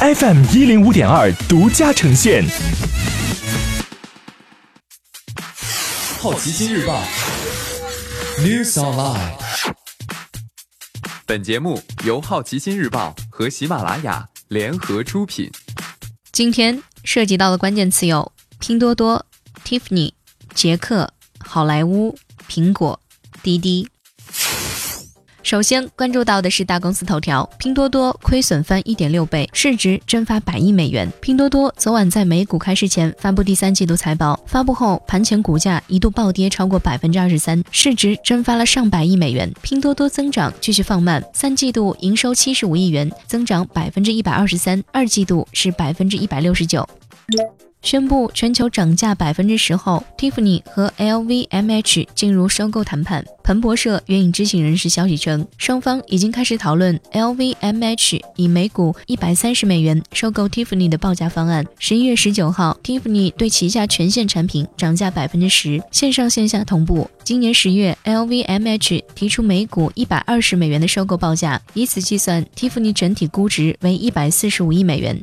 FM 一零五点二独家呈现。好奇心日报，News Online。本节目由好奇心日报和喜马拉雅联合出品。今天涉及到的关键词有拼多多、Tiffany、捷克、好莱坞、苹果、滴滴。首先关注到的是大公司头条，拼多多亏损翻一点六倍，市值蒸发百亿美元。拼多多昨晚在美股开市前发布第三季度财报，发布后盘前股价一度暴跌超过百分之二十三，市值蒸发了上百亿美元。拼多多增长继续放慢，三季度营收七十五亿元，增长百分之一百二十三，二季度是百分之一百六十九。宣布全球涨价百分之十后，Tiffany 和 LVMH 进入收购谈判。彭博社援引知情人士消息称，双方已经开始讨论 LVMH 以每股一百三十美元收购 Tiffany 的报价方案。十一月十九号，Tiffany 对旗下全线产品涨价百分之十，线上线下同步。今年十月，LVMH 提出每股一百二十美元的收购报价，以此计算，Tiffany 整体估值为一百四十五亿美元。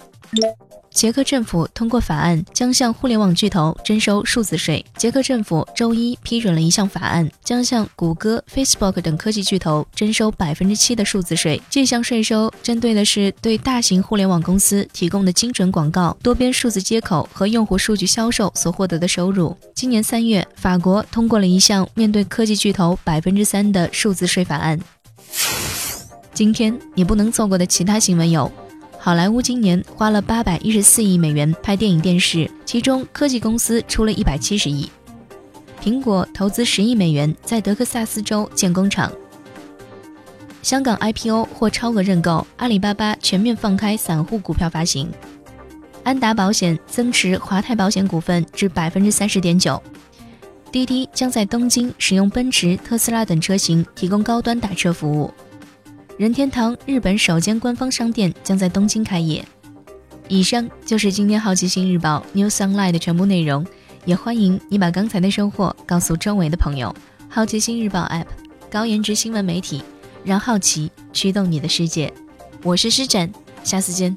捷克政府通过法案，将向互联网巨头征收数字税。捷克政府周一批准了一项法案，将向谷歌、Facebook 等科技巨头征收百分之七的数字税。这项税收针对的是对大型互联网公司提供的精准广告、多边数字接口和用户数据销售所获得的收入。今年三月，法国通过了一项面对科技巨头百分之三的数字税法案。今天你不能错过的其他新闻有。好莱坞今年花了八百一十四亿美元拍电影电视，其中科技公司出了一百七十亿。苹果投资十亿美元在德克萨斯州建工厂。香港 IPO 或超额认购，阿里巴巴全面放开散户股票发行。安达保险增持华泰保险股份至百分之三十点九。滴滴将在东京使用奔驰、特斯拉等车型提供高端打车服务。任天堂日本首间官方商店将在东京开业。以上就是今天好奇心日报 New Sunlight 的全部内容，也欢迎你把刚才的收获告诉周围的朋友。好奇心日报 App，高颜值新闻媒体，让好奇驱动你的世界。我是施展，下次见。